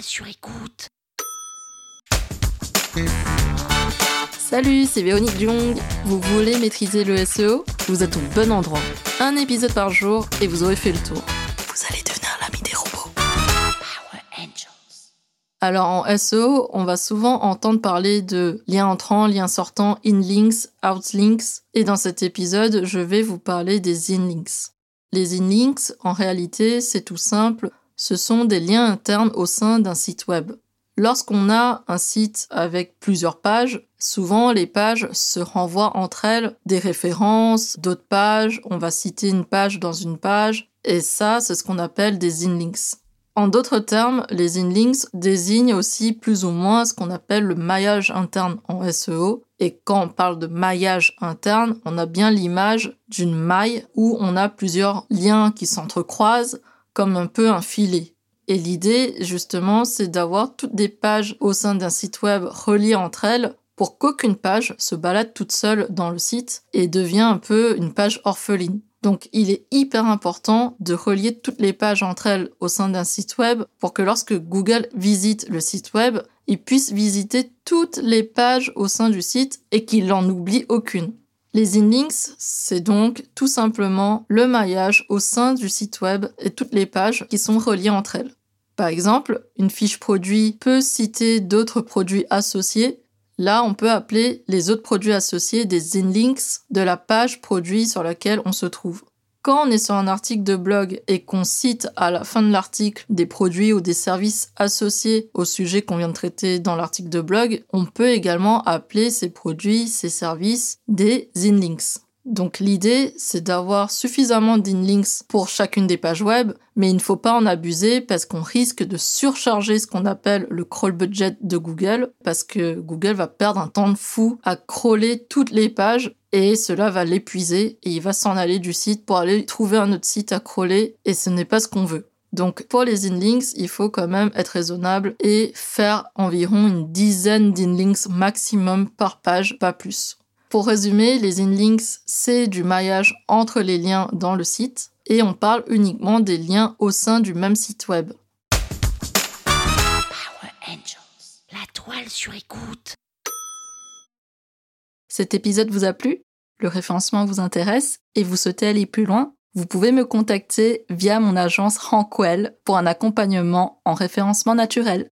sur écoute. Salut, c'est Véronique Jung. Vous voulez maîtriser le SEO Vous êtes au bon endroit. Un épisode par jour et vous aurez fait le tour. Vous allez devenir l'ami des robots. Power Angels. Alors en SEO, on va souvent entendre parler de liens entrants, liens sortants, in-links, out-links. Et dans cet épisode, je vais vous parler des in-links. Les in-links, en réalité, c'est tout simple. Ce sont des liens internes au sein d'un site web. Lorsqu'on a un site avec plusieurs pages, souvent les pages se renvoient entre elles des références, d'autres pages, on va citer une page dans une page, et ça, c'est ce qu'on appelle des inlinks. En d'autres termes, les inlinks désignent aussi plus ou moins ce qu'on appelle le maillage interne en SEO. Et quand on parle de maillage interne, on a bien l'image d'une maille où on a plusieurs liens qui s'entrecroisent comme un peu un filet. Et l'idée, justement, c'est d'avoir toutes des pages au sein d'un site web reliées entre elles pour qu'aucune page se balade toute seule dans le site et devient un peu une page orpheline. Donc il est hyper important de relier toutes les pages entre elles au sein d'un site web pour que lorsque Google visite le site web, il puisse visiter toutes les pages au sein du site et qu'il n'en oublie aucune. Les inlinks, c'est donc tout simplement le maillage au sein du site web et toutes les pages qui sont reliées entre elles. Par exemple, une fiche produit peut citer d'autres produits associés. Là, on peut appeler les autres produits associés des inlinks de la page produit sur laquelle on se trouve. Quand on est sur un article de blog et qu'on cite à la fin de l'article des produits ou des services associés au sujet qu'on vient de traiter dans l'article de blog, on peut également appeler ces produits, ces services des inlinks. Donc l'idée, c'est d'avoir suffisamment d'inlinks pour chacune des pages web, mais il ne faut pas en abuser parce qu'on risque de surcharger ce qu'on appelle le crawl budget de Google, parce que Google va perdre un temps de fou à crawler toutes les pages et cela va l'épuiser et il va s'en aller du site pour aller trouver un autre site à crawler et ce n'est pas ce qu'on veut. Donc pour les inlinks, il faut quand même être raisonnable et faire environ une dizaine d'inlinks maximum par page, pas plus. Pour résumer, les inlinks, c'est du maillage entre les liens dans le site et on parle uniquement des liens au sein du même site web. Power Angels. La toile sur écoute. Cet épisode vous a plu? Le référencement vous intéresse et vous souhaitez aller plus loin? Vous pouvez me contacter via mon agence Rankwell pour un accompagnement en référencement naturel.